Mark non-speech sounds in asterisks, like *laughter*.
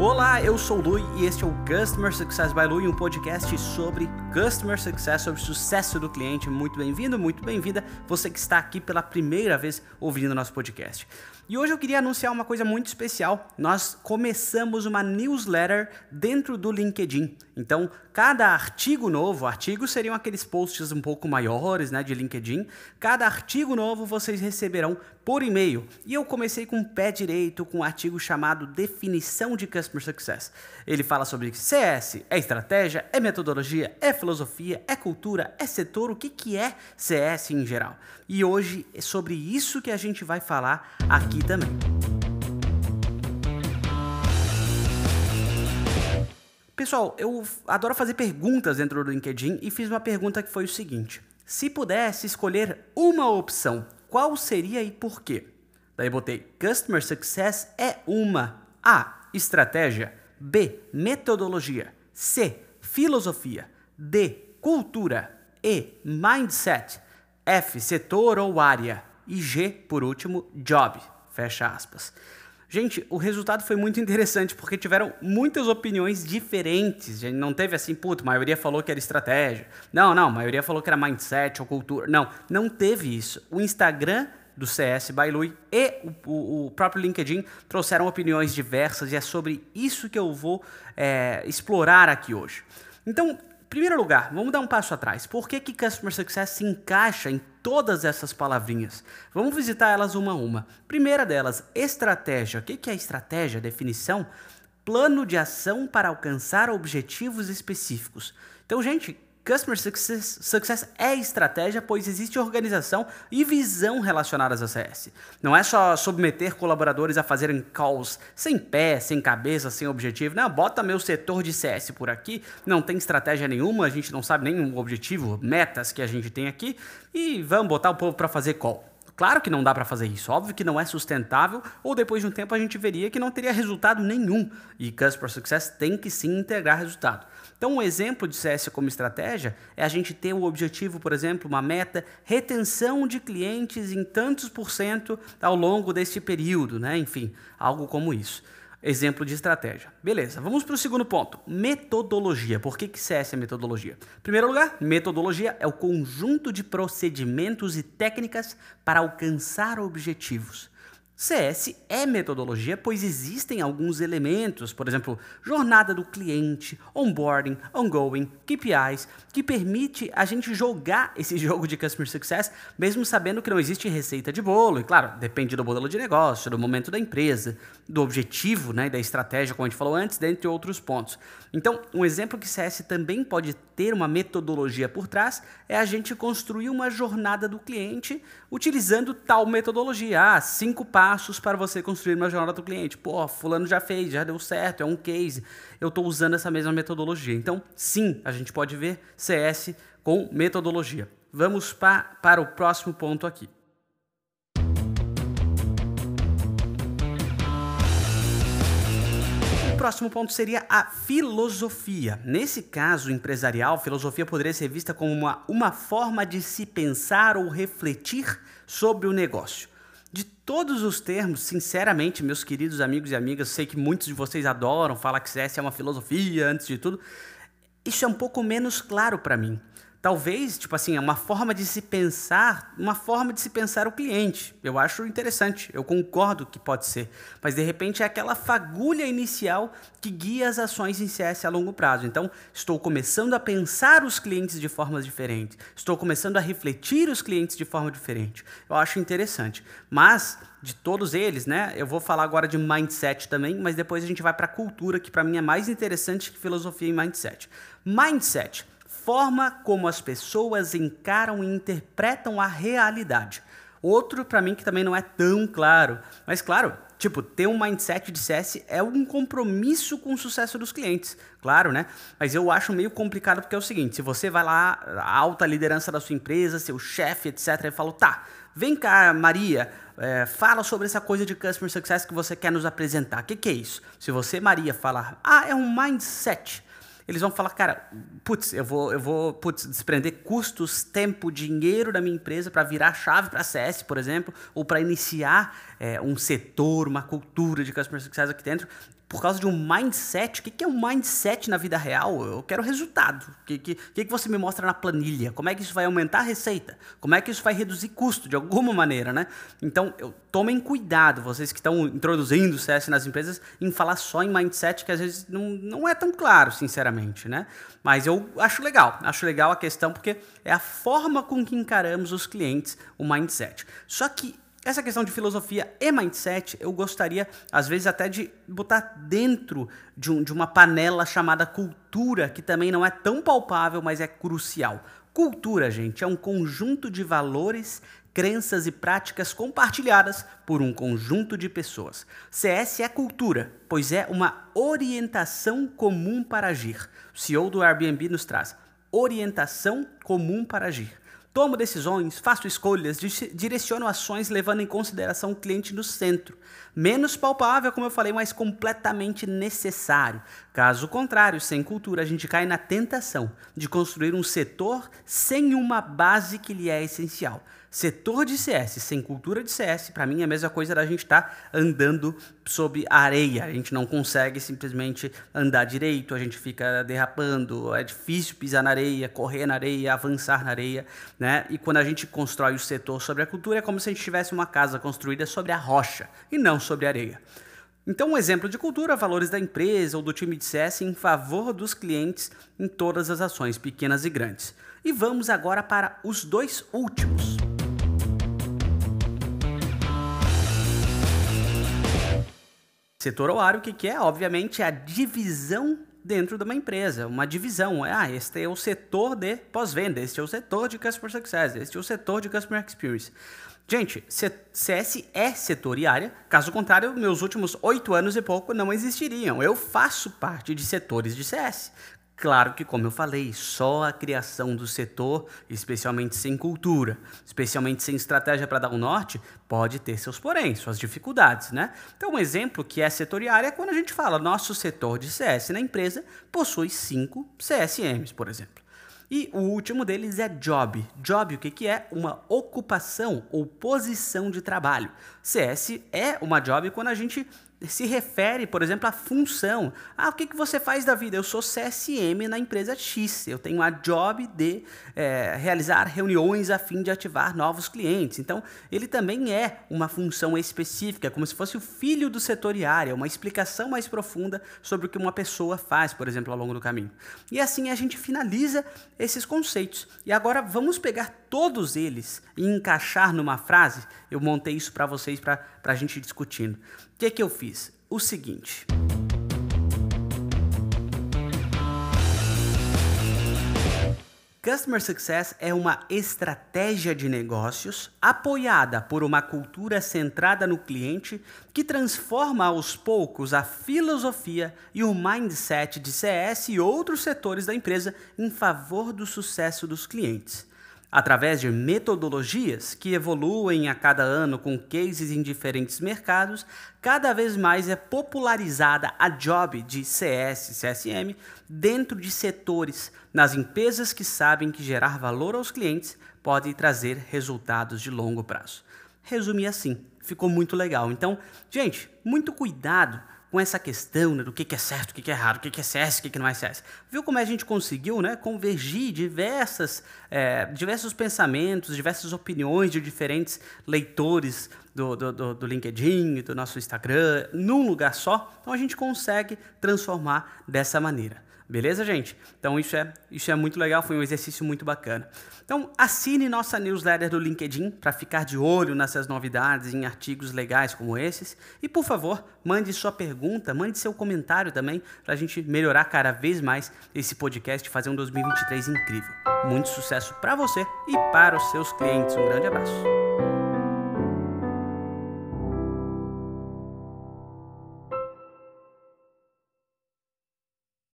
Olá, eu sou o Lui e este é o Customer Success by Lui, um podcast sobre Customer Success, sobre sucesso do cliente. Muito bem-vindo, muito bem-vinda, você que está aqui pela primeira vez ouvindo nosso podcast. E hoje eu queria anunciar uma coisa muito especial. Nós começamos uma newsletter dentro do LinkedIn. Então, cada artigo novo, artigos seriam aqueles posts um pouco maiores, né, de LinkedIn. Cada artigo novo vocês receberão por e-mail. E eu comecei com o pé direito com um artigo chamado Definição de Customer Success. Ele fala sobre CS, é estratégia, é metodologia, é filosofia, é cultura, é setor, o que, que é CS em geral. E hoje é sobre isso que a gente vai falar aqui também. Pessoal, eu adoro fazer perguntas dentro do LinkedIn e fiz uma pergunta que foi o seguinte: se pudesse escolher uma opção, qual seria e por quê? Daí botei Customer Success é uma A. Estratégia B. Metodologia C. Filosofia D. Cultura E. Mindset F. Setor ou área e G, por último, Job. Fecha aspas. Gente, o resultado foi muito interessante porque tiveram muitas opiniões diferentes. gente não teve assim, puto, a maioria falou que era estratégia. Não, não, a maioria falou que era mindset ou cultura. Não, não teve isso. O Instagram do CS by Lui e o, o, o, próprio LinkedIn trouxeram opiniões diversas e é sobre isso que eu vou é, explorar aqui hoje. Então, primeiro lugar, vamos dar um passo atrás. Por que, que Customer Success se encaixa em todas essas palavrinhas? Vamos visitar elas uma a uma. Primeira delas, estratégia. O que, que é estratégia? Definição? Plano de ação para alcançar objetivos específicos. Então, gente, Customer Success, Success é estratégia, pois existe organização e visão relacionadas a CS. Não é só submeter colaboradores a fazerem calls sem pé, sem cabeça, sem objetivo. Não, bota meu setor de CS por aqui, não tem estratégia nenhuma, a gente não sabe o objetivo, metas que a gente tem aqui e vamos botar o povo para fazer call. Claro que não dá para fazer isso, óbvio que não é sustentável, ou depois de um tempo a gente veria que não teria resultado nenhum. E Customer Success tem que sim integrar resultado. Então, um exemplo de CS como estratégia é a gente ter o objetivo, por exemplo, uma meta, retenção de clientes em tantos por cento ao longo deste período, né? Enfim, algo como isso. Exemplo de estratégia. Beleza, vamos para o segundo ponto. Metodologia. Por que, que CS é metodologia? Em primeiro lugar, metodologia é o conjunto de procedimentos e técnicas para alcançar objetivos. CS é metodologia, pois existem alguns elementos, por exemplo, jornada do cliente, onboarding, ongoing, KPIs, que permite a gente jogar esse *laughs* jogo de customer success, mesmo sabendo que não existe receita de bolo. E claro, depende do modelo de negócio, do momento da empresa, do objetivo, né, da estratégia, como a gente falou antes, dentre outros pontos. Então, um exemplo que CS também pode ter uma metodologia por trás é a gente construir uma jornada do cliente utilizando tal metodologia. Ah, cinco passos para você construir uma jornada do cliente. Pô, fulano já fez, já deu certo, é um case. Eu estou usando essa mesma metodologia. Então, sim, a gente pode ver CS com metodologia. Vamos pa para o próximo ponto aqui. Próximo ponto seria a filosofia. Nesse caso empresarial, filosofia poderia ser vista como uma, uma forma de se pensar ou refletir sobre o negócio. De todos os termos, sinceramente, meus queridos amigos e amigas, sei que muitos de vocês adoram falar que CS é uma filosofia antes de tudo. Isso é um pouco menos claro para mim. Talvez, tipo assim, é uma forma de se pensar, uma forma de se pensar o cliente. Eu acho interessante, eu concordo que pode ser. Mas de repente é aquela fagulha inicial que guia as ações em CS a longo prazo. Então, estou começando a pensar os clientes de formas diferentes. Estou começando a refletir os clientes de forma diferente. Eu acho interessante. Mas de todos eles, né? Eu vou falar agora de mindset também, mas depois a gente vai para cultura, que para mim é mais interessante que filosofia e mindset. Mindset forma como as pessoas encaram e interpretam a realidade. Outro para mim que também não é tão claro, mas claro, tipo, ter um mindset de CS é um compromisso com o sucesso dos clientes, claro, né? Mas eu acho meio complicado porque é o seguinte, se você vai lá, a alta liderança da sua empresa, seu chefe, etc, e fala, tá, vem cá, Maria, é, fala sobre essa coisa de Customer Success que você quer nos apresentar. O que, que é isso? Se você, Maria, falar, ah, é um mindset, eles vão falar, cara, putz, eu vou, eu vou putz, desprender custos, tempo, dinheiro da minha empresa para virar chave para CS, por exemplo, ou para iniciar é, um setor, uma cultura de customer success aqui dentro. Por causa de um mindset. O que é um mindset na vida real? Eu quero resultado. O que, que, que você me mostra na planilha? Como é que isso vai aumentar a receita? Como é que isso vai reduzir custo de alguma maneira, né? Então, eu, tomem cuidado, vocês que estão introduzindo o CS nas empresas, em falar só em mindset, que às vezes não, não é tão claro, sinceramente, né? Mas eu acho legal, acho legal a questão porque é a forma com que encaramos os clientes, o mindset. Só que essa questão de filosofia e mindset, eu gostaria, às vezes, até de botar dentro de, um, de uma panela chamada cultura, que também não é tão palpável, mas é crucial. Cultura, gente, é um conjunto de valores, crenças e práticas compartilhadas por um conjunto de pessoas. CS é cultura, pois é uma orientação comum para agir. O CEO do Airbnb nos traz orientação comum para agir. Tomo decisões, faço escolhas, direciono ações levando em consideração o cliente no centro. Menos palpável, como eu falei, mas completamente necessário. Caso contrário, sem cultura, a gente cai na tentação de construir um setor sem uma base que lhe é essencial. Setor de CS sem cultura de CS, para mim é a mesma coisa da gente estar tá andando sobre areia. A gente não consegue simplesmente andar direito, a gente fica derrapando, é difícil pisar na areia, correr na areia, avançar na areia, né? E quando a gente constrói o setor sobre a cultura, é como se a gente tivesse uma casa construída sobre a rocha e não sobre a areia. Então, um exemplo de cultura, valores da empresa ou do time de CS em favor dos clientes em todas as ações, pequenas e grandes. E vamos agora para os dois últimos. Setor horário, o que, que é? Obviamente, é a divisão dentro de uma empresa, uma divisão. Ah, este é o setor de pós-venda, este é o setor de Customer Success, este é o setor de Customer Experience. Gente, CS é setor e área, caso contrário, meus últimos oito anos e pouco não existiriam. Eu faço parte de setores de CS. Claro que, como eu falei, só a criação do setor, especialmente sem cultura, especialmente sem estratégia para dar um norte, pode ter seus porém, suas dificuldades, né? Então, um exemplo que é setoriário é quando a gente fala nosso setor de CS na empresa possui cinco CSMs, por exemplo. E o último deles é job. Job, o que, que é? Uma ocupação ou posição de trabalho. CS é uma job quando a gente se refere, por exemplo, à função. Ah, o que, que você faz da vida? Eu sou CSM na empresa X. Eu tenho a job de é, realizar reuniões a fim de ativar novos clientes. Então, ele também é uma função específica, como se fosse o filho do setor e área, uma explicação mais profunda sobre o que uma pessoa faz, por exemplo, ao longo do caminho. E assim a gente finaliza esses conceitos. E agora vamos pegar todos eles e encaixar numa frase. Eu montei isso para vocês para a gente discutindo que, que eu fiz? O seguinte. Customer Success é uma estratégia de negócios apoiada por uma cultura centrada no cliente que transforma aos poucos a filosofia e o mindset de CS e outros setores da empresa em favor do sucesso dos clientes. Através de metodologias que evoluem a cada ano com cases em diferentes mercados, cada vez mais é popularizada a job de CS, CSM dentro de setores, nas empresas que sabem que gerar valor aos clientes pode trazer resultados de longo prazo. Resumi assim, ficou muito legal. Então, gente, muito cuidado com essa questão né, do que, que é certo, o que, que é errado, o que, que é CS, o que, que não é CS. Viu como a gente conseguiu né, convergir diversas, é, diversos pensamentos, diversas opiniões de diferentes leitores do, do, do LinkedIn, do nosso Instagram, num lugar só? Então a gente consegue transformar dessa maneira. Beleza, gente? Então isso é, isso é muito legal, foi um exercício muito bacana. Então assine nossa newsletter do LinkedIn para ficar de olho nessas novidades em artigos legais como esses. E por favor, mande sua pergunta, mande seu comentário também para a gente melhorar cada vez mais esse podcast e fazer um 2023 incrível. Muito sucesso para você e para os seus clientes. Um grande abraço.